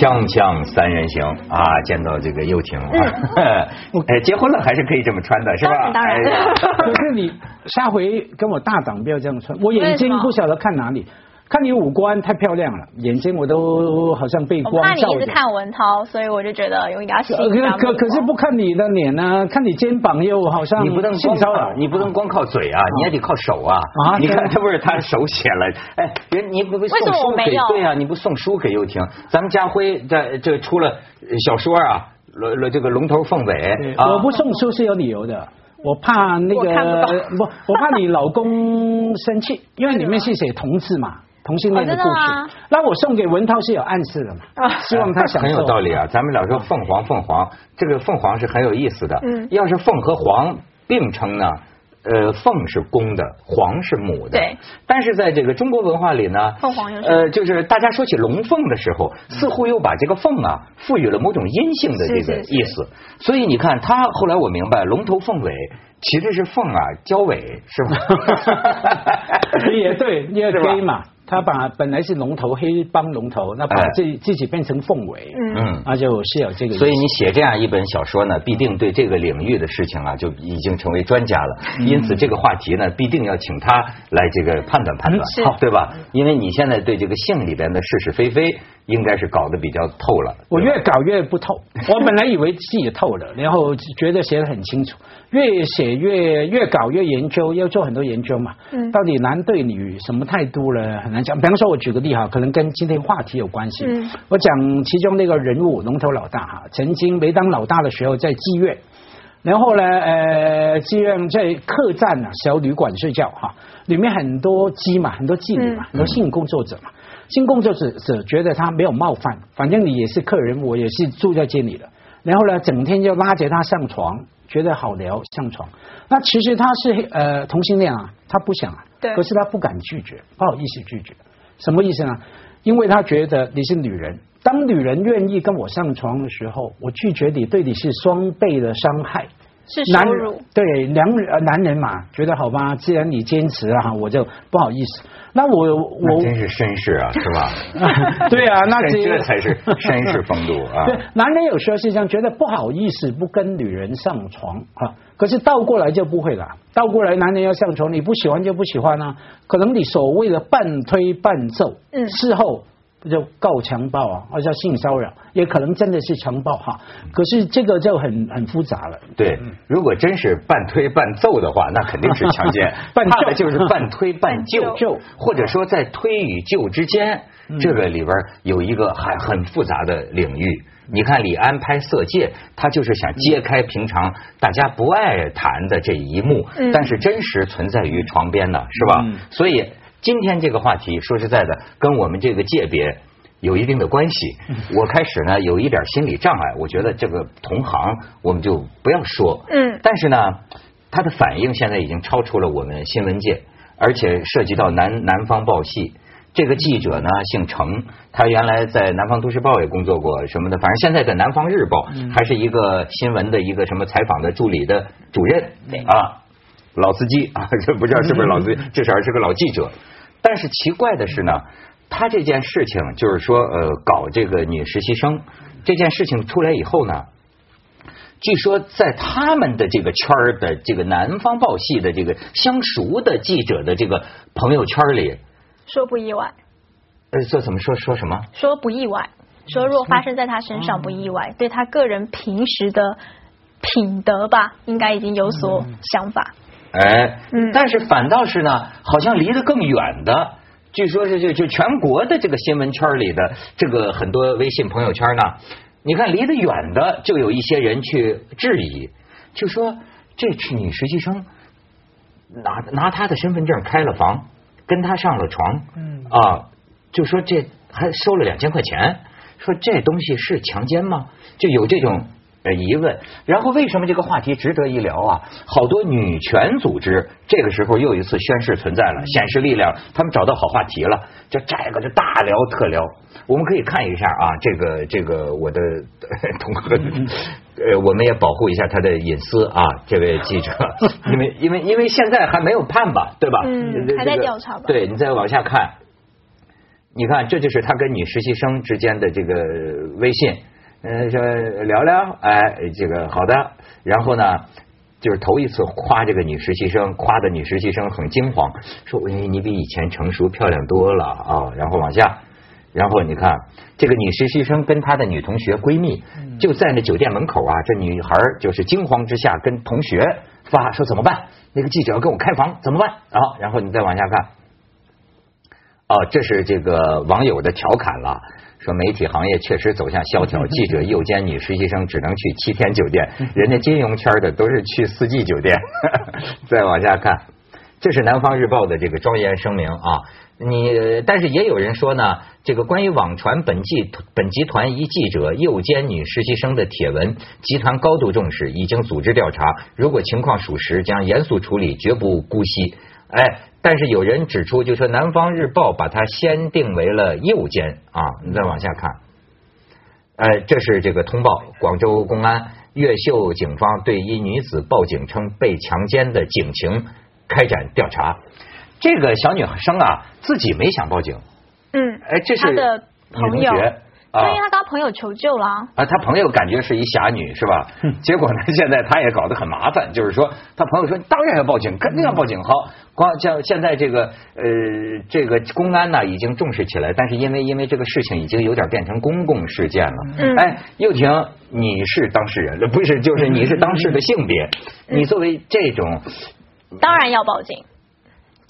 锵锵三人行啊，见到这个又挺啊，哎，结婚了还是可以这么穿的，是吧？当然，可是 你下回跟我大档不要这样穿，我眼睛不晓得看哪里，看你五官太漂亮了，眼睛我都好像被光照着怕你一直。看文涛，所以我就觉得有一点要吸引可可可是不看你的脸呢，看你肩膀又好像你不能性骚扰，你不能光靠嘴啊，你还得靠手啊。啊你看这不是他手写了，哎，人你不不为什送书么我没有给对啊，你不送书给又婷？咱们家辉在这出了小说啊，龙龙这个龙头凤尾啊，我不送书是有理由的。我怕那我不个不，我怕你老公生气，因为里面是写同志嘛，同性恋的故事。那我送给文涛是有暗示的嘛，希望他享受。很有道理啊。咱们老说凤凰，凤凰，这个凤凰是很有意思的。嗯要是凤和凰并称呢，呃，凤是公的，凰是母的。对。但是在这个中国文化里呢，凤凰呃，就是大家说起龙凤的时候，似乎又把这个凤啊赋予了某种阴性的这个是是是意思。所以你看，他后来我明白，龙头凤尾其实是凤啊交尾，是吧？也对，因为是吧黑嘛，他把本来是龙头黑帮龙头，那把哎自己自己变成凤尾，嗯嗯。那就是有这个。所以你写这样一本小说呢，必定对这个领域的事情啊，就已经成为专家了。嗯因此，这个话题呢，必定要请他来这个判断判断是，对吧？因为你现在对这个性里边的是是非非，应该是搞得比较透了。我越搞越不透，我本来以为自己透了，然后觉得写的很清楚，越写越越搞越研究，要做很多研究嘛。嗯到底男对女什么态度了，很难讲。比方说，我举个例哈，可能跟今天话题有关系。嗯我讲其中那个人物龙头老大哈，曾经没当老大的时候在妓院。然后呢，呃，妓院在客栈啊，小旅馆睡觉哈，里面很多妓嘛，很多妓女嘛，很多性工作者嘛。性工作者者觉得他没有冒犯，反正你也是客人，我也是住在这里的。然后呢，整天就拉着他上床，觉得好聊上床。那其实他是呃同性恋啊，他不想啊，可是他不敢拒绝，不好意思拒绝。什么意思呢？因为他觉得你是女人，当女人愿意跟我上床的时候，我拒绝你，对你是双倍的伤害。是男人。对男男人嘛，觉得好吧，既然你坚持了哈，我就不好意思。那我那我真是绅士啊，是吧？对啊，那这只有这才是 绅士风度啊。对，男人有时候是这样，觉得不好意思不跟女人上床啊，可是倒过来就不会了。倒过来，男人要上床，你不喜欢就不喜欢啊。可能你所谓的半推半就，嗯事后就告强暴啊，或者叫性骚扰，也可能真的是强暴哈。可是这个就很很复杂了。对，如果真是半推半揍的话，那肯定是强奸。半怕的救就是半推半就 或者说在推与就之间，这个里边有一个还很复杂的领域。你看李安拍《色戒》，他就是想揭开平常大家不爱谈的这一幕，嗯但是真实存在于床边的，是吧？嗯所以今天这个话题，说实在的，跟我们这个界别。有一定的关系，我开始呢有一点心理障碍，我觉得这个同行我们就不要说，嗯。但是呢，他的反应现在已经超出了我们新闻界，而且涉及到南南方报系。这个记者呢姓程，他原来在南方都市报也工作过什么的，反正现在在南方日报还是一个新闻的一个什么采访的助理的主任。啊，老司机啊，这不知道是不是老司机，至少是个老记者。但是奇怪的是呢，他这件事情就是说，呃，搞这个女实习生这件事情出来以后呢，据说在他们的这个圈儿的这个南方报系的这个相熟的记者的这个朋友圈里，说不意外，呃，这怎么说说什么？说不意外，说若发生在他身上不意外，对他个人平时的品德吧，应该已经有所想法。哎，嗯但是反倒是呢，好像离得更远的，据说是就就全国的这个新闻圈里的这个很多微信朋友圈呢，你看离得远的就有一些人去质疑，就说这是女实习生拿拿她的身份证开了房，跟她上了床，嗯啊，就说这还收了两千块钱，说这东西是强奸吗？就有这种呃疑问。然后为什么这个话题值得一聊啊？好多女权组织这个时候又一次宣誓存在了，显示力量，他们找到好话题了，这这个就大聊特聊。我们可以看一下啊，这个这个我的 同 行，呃，我们也保护一下他的隐私啊，这位记者，因为因为因为现在还没有判吧，对吧？嗯还在调查吧对你再往下看。你看，这就是他跟女实习生之间的这个微信，呃，说聊聊，哎，这个好的，然后呢，就是头一次夸这个女实习生，夸的女实习生很惊慌，说你你比以前成熟漂亮多了啊，然后往下，然后你看这个女实习生跟她的女同学闺蜜就在那酒店门口啊，这女孩就是惊慌之下跟同学发说怎么办？那个记者要跟我开房怎么办？啊，然后你再往下看。哦，这是这个网友的调侃了，说媒体行业确实走向萧条，记者 诱奸女实习生只能去七天酒店，人家金融圈的都是去四季酒店。再往下看，这是南方日报的这个庄严声明啊。你但是也有人说呢，这个关于网传本季本集团一记者诱奸女实习生的帖文，集团高度重视，已经组织调查，如果情况属实，将严肃处理，绝不姑息。哎，但是有人指出，就说《南方日报》把它先定为了右奸啊。你再往下看，哎，这是这个通报，广州公安越秀警方对一女子报警称被强奸的警情开展调查。这个小女生啊，自己没想报警。嗯，哎，这是他的朋友，女同学因为他跟他朋友求救了啊。啊，他朋友感觉是一侠女是吧？结果呢，现在他也搞得很麻烦，就是说他朋友说当然要报警，肯定要报警。好，光像现在这个呃这个公安呢已经重视起来，但是因为因为这个事情已经有点变成公共事件了。嗯哎，又婷，你是当事人，不是就是你是当事的性别，你作为这种当然要报警。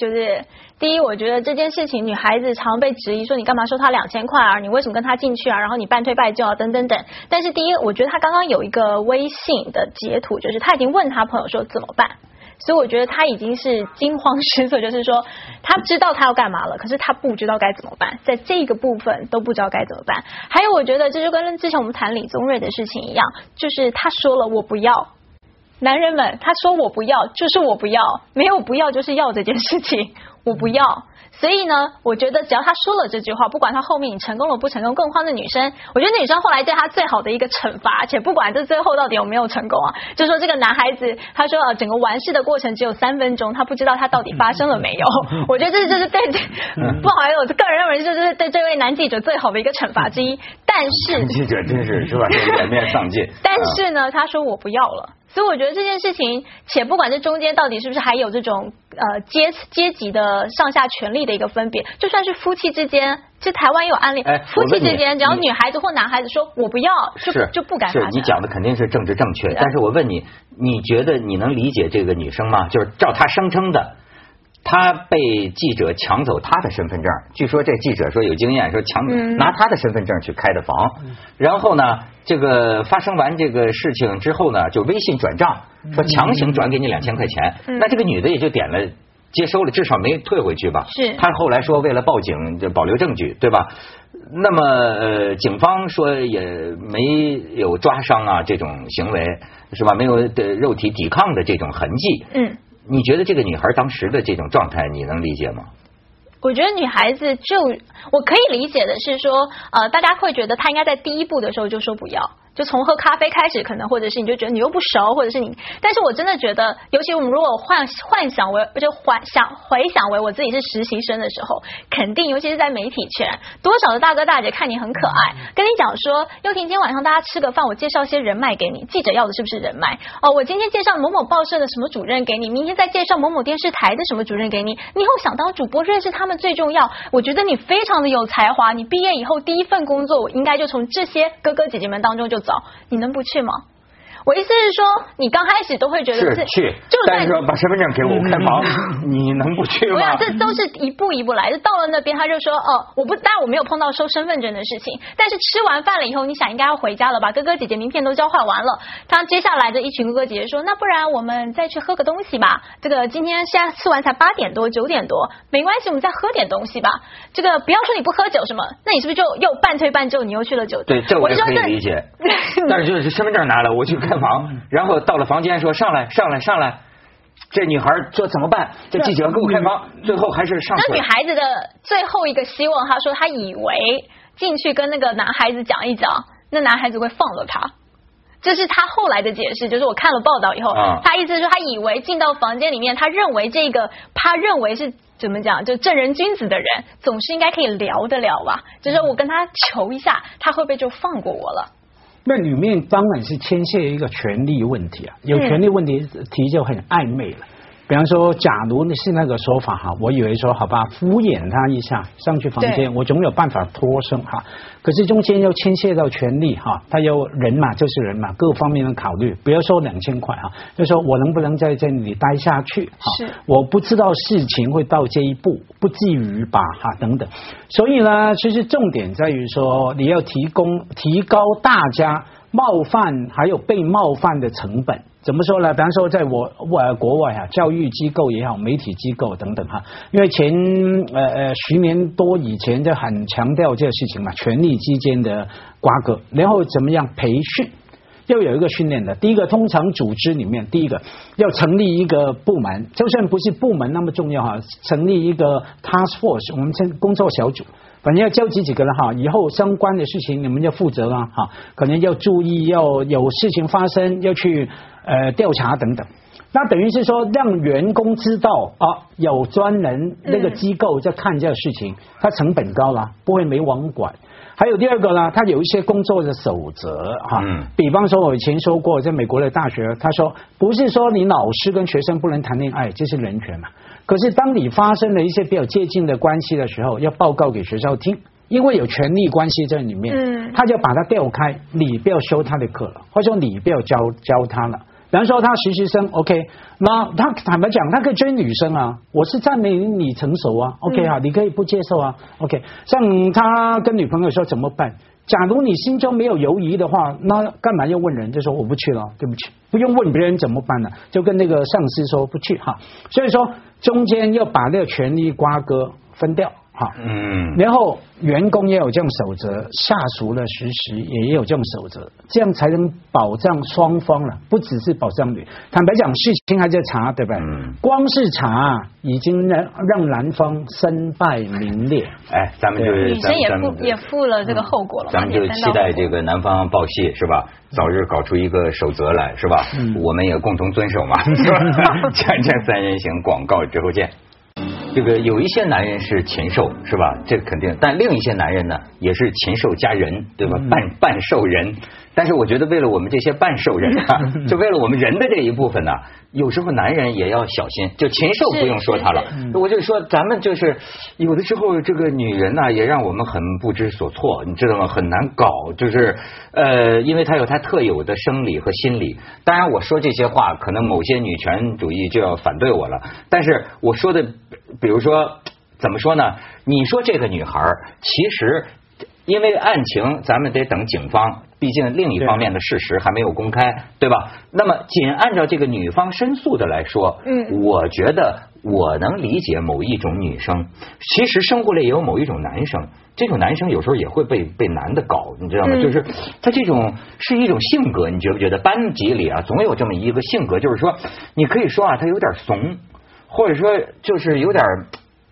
就是第一，我觉得这件事情，女孩子常被质疑说你干嘛收她两千块啊？你为什么跟她进去啊？然后你半推半就啊，等等等。但是第一，我觉得他刚刚有一个微信的截图，就是他已经问他朋友说怎么办。所以我觉得他已经是惊慌失措，就是说他知道他要干嘛了，可是他不知道该怎么办，在这个部分都不知道该怎么办。还有，我觉得这就跟之前我们谈李宗瑞的事情一样，就是他说了我不要，男人们，他说我不要，就是我不要，没有不要就是要这件事情，我不要。所以呢，我觉得只要他说了这句话，不管他后面你成功了不成功，更何况那女生，我觉得女生后来对他最好的一个惩罚，而且不管这最后到底有没有成功啊，就说这个男孩子，他说呃整个完事的过程只有三分钟，他不知道他到底发生了没有。我觉得这就是对，不好意思，我个人认为这就是对这位男记者最好的一个惩罚之一。但是记者真是是吧，颜面丧尽。但是呢，他说我不要了。所以我觉得这件事情，且不管这中间到底是不是还有这种呃阶阶级的上下权力的一个分别，就算是夫妻之间，这台湾也有案例，哎夫妻之间只要女孩子或男孩子说我不要，就就不敢。是你讲的肯定是政治正确，但是我问你，你觉得你能理解这个女生吗？就是照她声称的。她被记者抢走他的身份证，据说这记者说有经验，说抢嗯拿他的身份证去开的房，然后呢，这个发生完这个事情之后呢，就微信转账，说强行转给你两千块钱，嗯那这个女的也就点了。接收了，至少没退回去吧？是她后来说为了报警，就保留证据，对吧？那么呃，警方说也没有抓伤啊这种行为，是吧？没有的肉体抵抗的这种痕迹。嗯，你觉得这个女孩当时的这种状态，你能理解吗？我觉得女孩子就我可以理解的是说，呃，大家会觉得她应该在第一步的时候就说不要。就从喝咖啡开始，可能或者是你就觉得你又不熟，或者是你，但是我真的觉得，尤其我们如果幻幻想为就幻想回想为我自己是实习生的时候，肯定尤其是在媒体圈，多少的大哥大姐看你很可爱，跟你讲说，又婷今天晚上大家吃个饭，我介绍些人脉给你，记者要的是不是人脉？哦，我今天介绍某某报社的什么主任给你，明天再介绍某某电视台的什么主任给你，你以后想当主播，认识他们最重要。我觉得你非常的有才华，你毕业以后第一份工作，我应该就从这些哥哥姐姐们当中就你能不去吗？我意思是说，你刚开始都会觉得这是去，就算但是说把身份证给我，我开房，你能不去吗我想？这都是一步一步来的。到了那边，他就说：“哦，我不，当然我没有碰到收身份证的事情，但是吃完饭了以后，你想应该要回家了吧？哥哥姐姐名片都交换完了。他接下来的一群哥哥姐姐说：那不然我们再去喝个东西吧？这个今天现在吃完才八点多九点多，没关系，我们再喝点东西吧。这个不要说你不喝酒什么，那你是不是就又半推半就，你又去了酒店？对，这我也可以就说这理解。但是就是身份证拿了，我去开房，然后到了房间说上来上来上来，这女孩说怎么办？这记者给我开房，最后还是上那女。孩子的最后一个希望，她说她以为进去跟那个男孩子讲一讲，那男孩子会放了她。这是他后来的解释，就是我看了报道以后，啊他意思是说他以为进到房间里面，他认为这个他认为是。怎么讲？就正人君子的人，总是应该可以聊得了吧？就是我跟他求一下，他会不会就放过我了？那里面当然是牵涉一个权利问题啊，有权利问题题就很暧昧了。比方说，假如你是那个说法哈，我以为说好吧，敷衍他一下，上去房间，我总有办法脱身哈。可是中间要牵涉到权利哈，他有人嘛，就是人嘛，各方面的考虑。不要说两千块哈，就说我能不能在这里待下去哈是？我不知道事情会到这一步，不至于吧哈等等。所以呢，其实重点在于说，你要提供提高大家冒犯还有被冒犯的成本。怎么说呢？比方说，在我外国外啊，教育机构也好，媒体机构等等哈，因为前呃呃十年多以前就很强调这个事情嘛，权力之间的瓜葛，然后怎么样培训。要有一个训练的，第一个，通常组织里面，第一个要成立一个部门，就算不是部门那么重要哈，成立一个 task force，我们称工作小组，反正要召集几个人哈，以后相关的事情你们要负责啊哈，可能要注意，要有事情发生要去呃调查等等。那等于是说，让员工知道啊，有专人那个机构在看这个事情，它成本高了，不会没网管。还有第二个呢，它有一些工作的守则哈，嗯比方说我以前说过，在美国的大学，他说不是说你老师跟学生不能谈恋爱，这是人权嘛。可是当你发生了一些比较接近的关系的时候，要报告给学校听，因为有权利关系在里面，嗯他就把它调开，你不要修他的课了，或者说你不要教教他了。比方说他实习生，OK，那他坦白讲，他可以追女生啊，我是赞美你成熟啊，OK 啊，你可以不接受啊，OK。像他跟女朋友说怎么办？假如你心中没有犹疑的话，那干嘛要问人？就说我不去了，对不起，不用问别人怎么办呢？就跟那个上司说不去哈。所以说中间要把那个权力瓜葛分掉哈。嗯，然后员工也有这种守则，下属的实习也有这种守则，这样才能保障双方了，不只是保障女。坦白讲，事情还在查，对不对？嗯光是查已经让让男方身败名裂。哎，咱们就是女生也咱们负也负了这个后果了嘛，咱们就期待这个男方报系是吧？早日搞出一个守则来是吧？嗯我们也共同遵守嘛，是吧？锵锵三人行，广告之后见。这个有一些男人是禽兽，是吧？这肯定，但另一些男人呢，也是禽兽加人，对吧？半半兽人。但是我觉得，为了我们这些半兽人啊，就为了我们人的这一部分呢，有时候男人也要小心。就禽兽不用说他了，我就说咱们就是有的时候这个女人呢，也让我们很不知所措，你知道吗？很难搞，就是呃，因为她有她特有的生理和心理。当然，我说这些话，可能某些女权主义就要反对我了。但是我说的，比如说怎么说呢？你说这个女孩儿其实。因为案情，咱们得等警方，毕竟另一方面的事实还没有公开，对吧？那么，仅按照这个女方申诉的来说，嗯我觉得我能理解某一种女生，其实生活里也有某一种男生，这种男生有时候也会被被男的搞，你知道吗？嗯就是他这种是一种性格，你觉不觉得？班级里啊，总有这么一个性格，就是说，你可以说啊，他有点怂，或者说就是有点。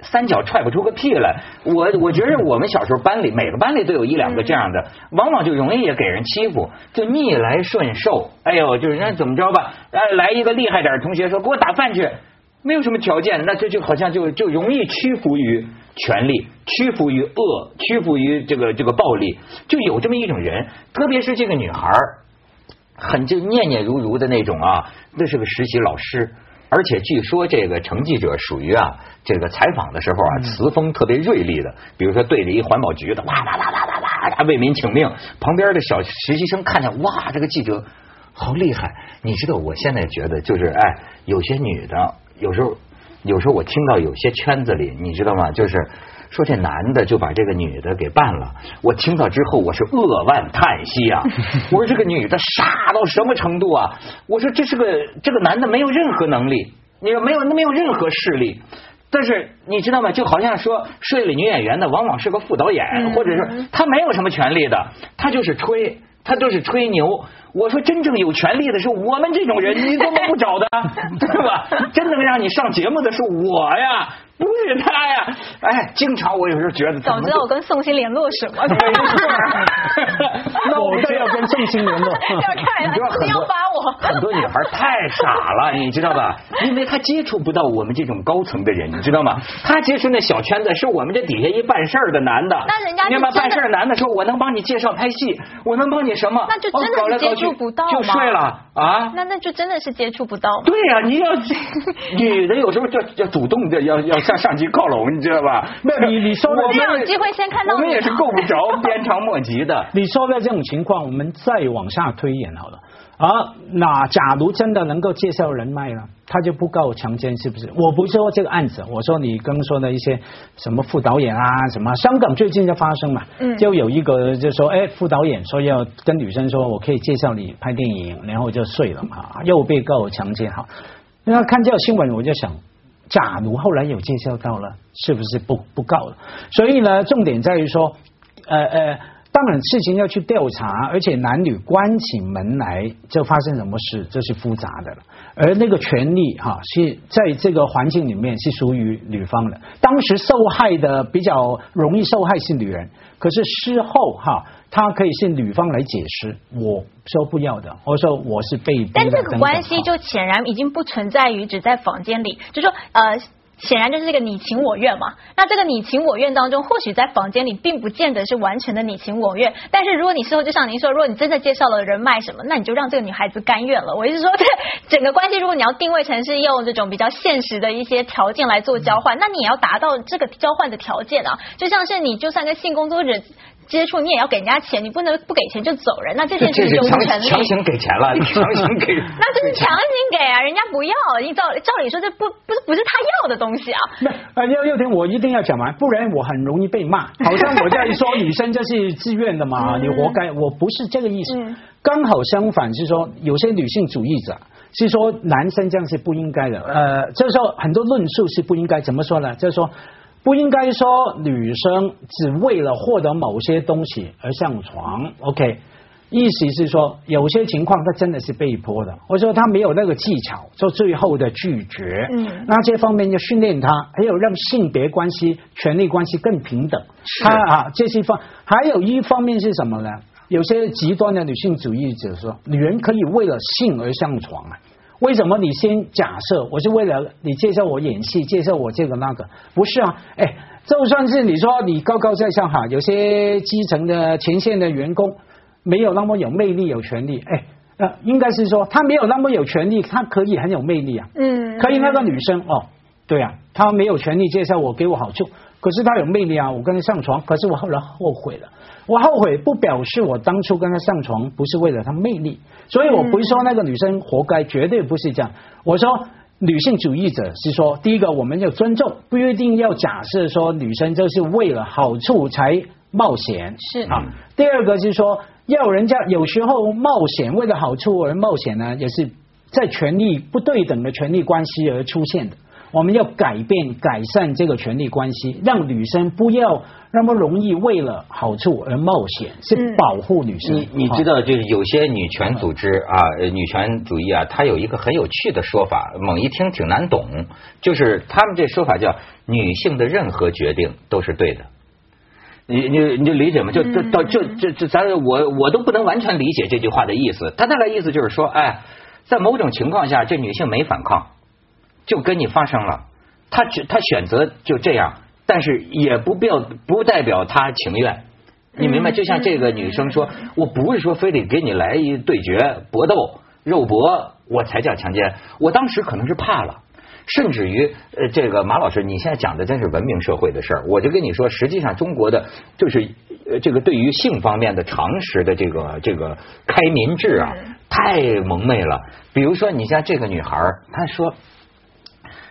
三脚踹不出个屁来，我我觉得我们小时候班里每个班里都有一两个这样的，往往就容易也给人欺负，就逆来顺受。哎呦，就是人家怎么着吧，哎，来一个厉害点的同学说给我打饭去，没有什么条件，那这就好像就就容易屈服于权力，屈服于恶，屈服于这个这个暴力，就有这么一种人，特别是这个女孩，很就念念如如的那种啊，那是个实习老师。而且据说这个程记者属于啊，这个采访的时候啊，词风特别锐利的。比如说对着一环保局的，哇哇哇哇哇哇，为民请命，旁边的小实习生看见，哇，这个记者好厉害。你知道，我现在觉得就是，哎，有些女的，有时候，有时候我听到有些圈子里，你知道吗？就是。说这男的就把这个女的给办了，我听到之后我是扼腕叹息啊！我说这个女的傻到什么程度啊？我说这是个这个男的没有任何能力，你说没有没有任何势力，但是你知道吗？就好像说睡了女演员的，往往是个副导演，嗯或者是他没有什么权利的，他就是吹，他就是吹牛。我说真正有权利的是我们这种人，你怎么不找的，对吧？真能让你上节目的是我呀，不是他呀。哎，经常我有时候觉得，早知道我跟宋鑫联络什么？那我就要跟宋鑫联络。要看，你知道很多一定要发我。很多女孩太傻了，你知道吧？因为她接触不到我们这种高层的人，你知道吗？她接触那小圈子，是我们这底下一办事儿的男的。那人家办事儿男的说，我能帮你介绍拍戏，我能帮你什么？那就真的是哦搞来搞接触不到就睡了啊。那那就真的是接触不到。对呀、你要 女的有时候就要主动的要要向上级靠拢，你知道吧？那你你说的我们这样有机会先看到我们也是够不着鞭长莫及的。你说的这种情况，我们再往下推演好了。啊，那假如真的能够介绍人脉了，他就不告强奸，是不是？我不是说这个案子，我说你刚说的一些什么副导演啊，什么香港最近就发生嘛，嗯就有一个就说，哎，副导演说要跟女生说，我可以介绍你拍电影，然后就睡了嘛，又被告强奸哈。那看这个新闻，我就想，假如后来有介绍到了，是不是不不告了？所以呢，重点在于说，呃呃。当然，事情要去调查，而且男女关起门来就发生什么事，这是复杂的了。而那个权利哈、是在这个环境里面是属于女方的。当时受害的比较容易受害是女人，可是事后哈、她可以是女方来解释，我说不要的，或者说我是被但这个关系就显然已经不存在于只在房间里，就说呃。显然就是这个你情我愿嘛。那这个你情我愿当中，或许在房间里并不见得是完全的你情我愿，但是如果你事后就像您说，如果你真的介绍了人脉什么，那你就让这个女孩子甘愿了。我意思说，这整个关系，如果你要定位成是用这种比较现实的一些条件来做交换，那你也要达到这个交换的条件啊。就像是你就算跟性工作者。接触你也要给人家钱，你不能不给钱就走人，那这件事就不成立。强行给钱了，强行给。那这是强行给啊，人家不要。你照照理说，这不不是不是他要的东西啊。那啊，佑佑婷，我一定要讲完，不然我很容易被骂，好像我在说女生就是自愿的嘛，你活该。我不是这个意思嗯，刚好相反是说，有些女性主义者是说男生这样是不应该的，呃，就是说很多论述是不应该，怎么说呢？就是说。不应该说女生只为了获得某些东西而上床，OK？意思是说，有些情况她真的是被迫的，或者说她没有那个技巧做最后的拒绝。嗯那这方面要训练她，还有让性别关系、权利关系更平等。她啊，这些方还有一方面是什么呢？有些极端的女性主义者说，女人可以为了性而上床啊。为什么你先假设我是为了你介绍我演戏，介绍我这个那个？不是啊，哎，就算是你说你高高在上哈，有些基层的前线的员工没有那么有魅力、有权利，哎，呃，应该是说他没有那么有权利，他可以很有魅力啊。嗯，可以那个女生哦，对啊，他没有权利介绍我给我好处，可是他有魅力啊，我跟他上床，可是我后来后悔了。我后悔不表示我当初跟他上床不是为了他魅力，所以我不是说那个女生活该，绝对不是这样。我说女性主义者是说，第一个我们要尊重，不一定要假设说女生就是为了好处才冒险，是啊。第二个是说，要人家有时候冒险为了好处而冒险呢，也是在权力不对等的权力关系而出现的。我们要改变、改善这个权力关系，让女生不要那么容易为了好处而冒险，是嗯保护女生。你你知道，就是有些女权组织啊，呃女权主义啊，它有一个很有趣的说法，猛一听挺难懂，就是他们这说法叫女性的任何决定都是对的。你你你就理解吗？就就到就这这咱我我都不能完全理解这句话的意思。他大概意思就是说，哎，在某种情况下，这女性没反抗，就跟你发生了，他只她选择就这样，但是也不表不代表他情愿。你明白？嗯就像这个女生说，我不是说非得给你来一对决搏斗肉搏，我才叫强奸。我当时可能是怕了。甚至于，呃，这个马老师，你现在讲的真是文明社会的事儿。我就跟你说，实际上中国的就是呃，这个对于性方面的常识的这个这个开民制啊，太蒙昧了。比如说，你像这个女孩儿，她说。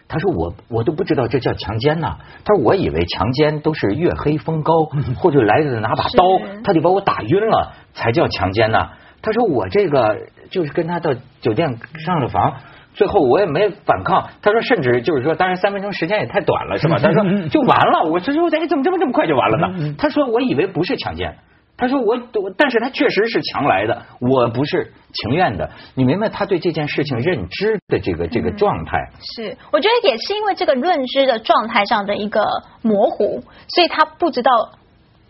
她说我我都不知道这叫强奸呐、他说我以为强奸都是月黑风高，或者来的拿把刀，他就把我打晕了才叫强奸呐、他说我这个就是跟他到酒店上了房，最后我也没反抗。他说，甚至就是说，当然三分钟时间也太短了，是吧？他说 就完了。我这说，哎，怎么这么这么快就完了呢？他说，我以为不是强奸。他说我我，但是他确实是强来的，我不是情愿的。你明白他对这件事情认知的这个这个状态？是，我觉得也是因为这个认知的状态上的一个模糊，所以他不知道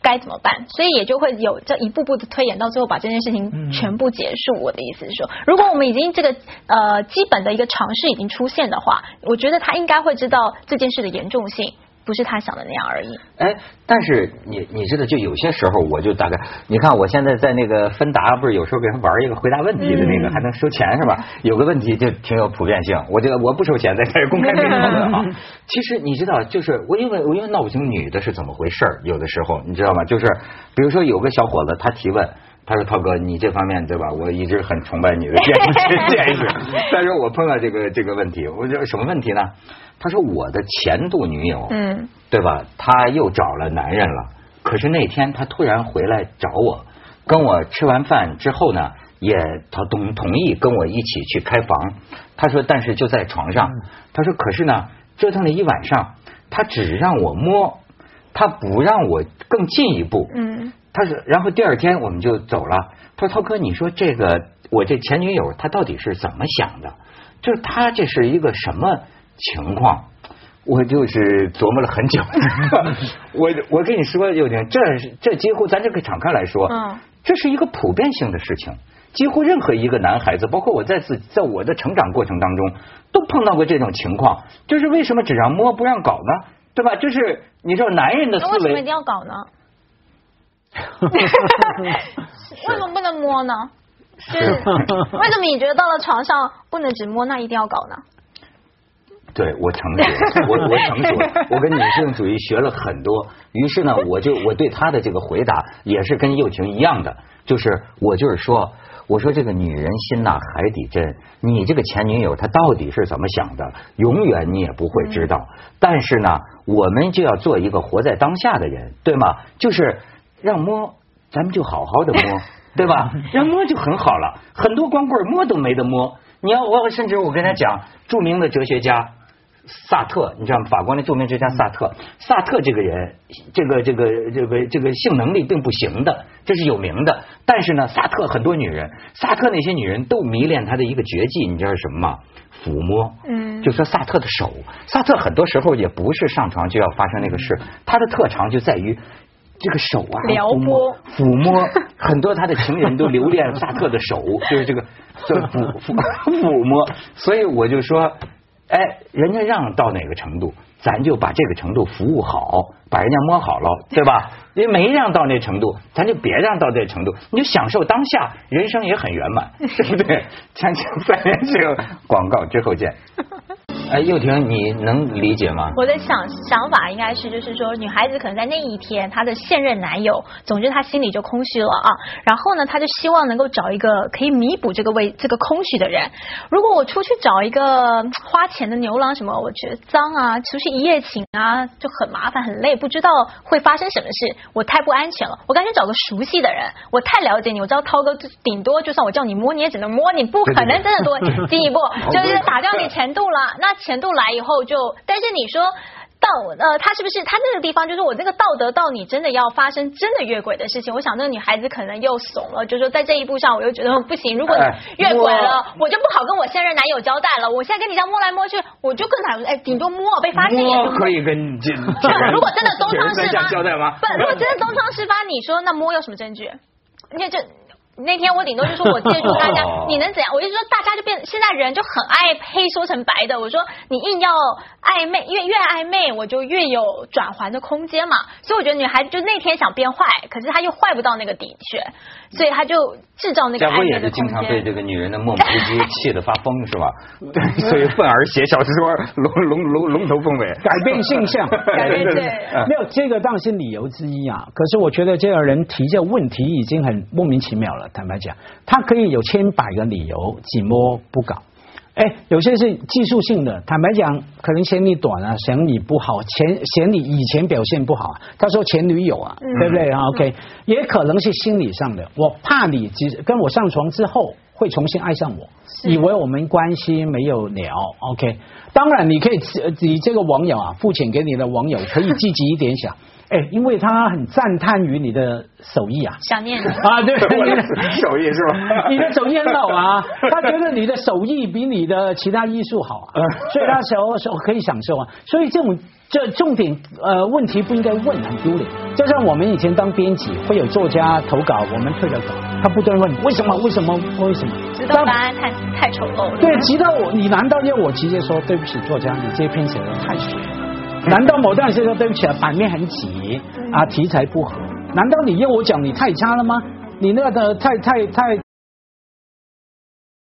该怎么办，所以也就会有这一步步的推演，到最后把这件事情全部结束。我的意思是说，如果我们已经这个呃基本的一个尝试已经出现的话，我觉得他应该会知道这件事的严重性。不是他想的那样而已。哎，但是你你知道，就有些时候我就大概，你看我现在在那个芬达，不是有时候给他玩一个回答问题的那个，还能收钱是吧？有个问题就挺有普遍性，我觉得我不收钱，在这公开讨论哈。其实你知道，就是我因为我因为闹不清女的是怎么回事有的时候你知道吗？就是比如说有个小伙子他提问，他说涛哥，你这方面对吧？我一直很崇拜你的见识见识，但是我碰到这个这个问题，我说什么问题呢？他说：“我的前度女友，嗯，对吧？他又找了男人了。可是那天他突然回来找我，跟我吃完饭之后呢，也他同同意跟我一起去开房。他说，但是就在床上。他说，可是呢，折腾了一晚上，他只让我摸，他不让我更进一步。嗯，他说，然后第二天我们就走了。他说，涛哥，你说这个我这前女友她到底是怎么想的？就是她这是一个什么？”情况，我就是琢磨了很久。我我跟你说，有点，这这几乎咱这个敞开来说，嗯，这是一个普遍性的事情。几乎任何一个男孩子，包括我在自在我的成长过程当中，都碰到过这种情况。就是为什么只让摸不让搞呢？对吧？就是你知道男人的思维，为什么一定要搞呢？为什么不能摸呢？是为什么你觉得到了床上不能只摸，那一定要搞呢？对我成熟，我我成熟，我跟女性主义学了很多。于是呢，我就我对他的这个回答也是跟幼婷一样的，就是我就是说，我说这个女人心呐海底针，你这个前女友她到底是怎么想的，永远你也不会知道。但是呢，我们就要做一个活在当下的人，对吗？就是让摸，咱们就好好的摸，对吧？让摸就很好了，很多光棍摸都没得摸。你要我甚至我跟他讲，著名的哲学家。萨特，你知道吗？法国那著名哲学家萨特，萨特这个人，这个这个这个这个性能力并不行的，这是有名的。但是呢，萨特很多女人，萨特那些女人都迷恋他的一个绝技，你知道是什么吗？抚摸。嗯。就说萨特的手，萨特很多时候也不是上床就要发生那个事，他的特长就在于这个手啊，撩拨、抚摸。很多他的情人都留恋萨特的手，就是这个抚抚 抚摸。所以我就说。哎，人家让到哪个程度，咱就把这个程度服务好，把人家摸好了，对吧？人没让到那程度，咱就别让到这程度，你就享受当下，人生也很圆满，对不对？锵锵三人行，广告之后见。哎，又婷，你能理解吗？我的想想法应该是，就是说，女孩子可能在那一天，她的现任男友，总之她心里就空虚了啊。然后呢，她就希望能够找一个可以弥补这个位这个空虚的人。如果我出去找一个花钱的牛郎什么，我觉得脏啊，出去一夜情啊，就很麻烦很累，不知道会发生什么事，我太不安全了。我干脆找个熟悉的人，我太了解你，我知道涛哥顶多就算我叫你摸，你也只能摸，你不可能真的多 进一步，就是打掉你前度了。那前度来以后就，但是你说道呃，他是不是他那个地方就是我这个道德到你真的要发生真的越轨的事情？我想那个女孩子可能又怂了，就说在这一步上我又觉得不行，如果你越轨了，我就不好跟我现任男友交代了。我现在跟你这样摸来摸去，我就更难，哎，顶多摸被发现也可以跟这。如果真的东窗事发，交代吗？不，如果真的东窗事发，你说那摸有什么证据？你这。那天我顶多就说我借助大家，你能怎样？我就说大家就变，现在人就很爱黑说成白的。我说你硬要暧昧，越越暧昧，我就越有转圜的空间嘛。所以我觉得女孩子就那天想变坏，可是她又坏不到那个底去，所以她就制造那个暧昧的空间。也是经常被这个女人的磨磨唧唧气得发疯，是吧？对，所以愤而写小说，龙龙龙龙头凤尾，改变现象，改变对，没有这个当然是理由之一啊。可是我觉得这个人提这个问题已经很莫名其妙了。坦白讲，他可以有千百个理由，紧摸不搞。哎，有些是技术性的。坦白讲，可能嫌你短啊，嫌你不好，嫌嫌你以前表现不好。啊他说前女友啊，对不对啊？OK，也可能是心理上的。我怕你，跟我上床之后会重新爱上我。以为我们关系没有了，OK。当然，你可以你这个网友啊，付钱给你的网友可以积极一点想。哎，因为他很赞叹于你的手艺啊，想念 啊，对，手艺是吧？你的手艺很好啊，他觉得你的手艺比你的其他艺术好，啊，所以他手手可以享受啊。所以这种这重点呃问题不应该问，很丢脸。就像我们以前当编辑，会有作家投稿，我们退了稿，他不断问为什么为什么为什么？知道答案太太丑陋了。对，直到我你难道要我直接说对不起作家，你这篇写的太水？难道某段时间说对不起啊，版面很挤啊，题材不合？难道你要我讲你太差了吗？你那个太太太。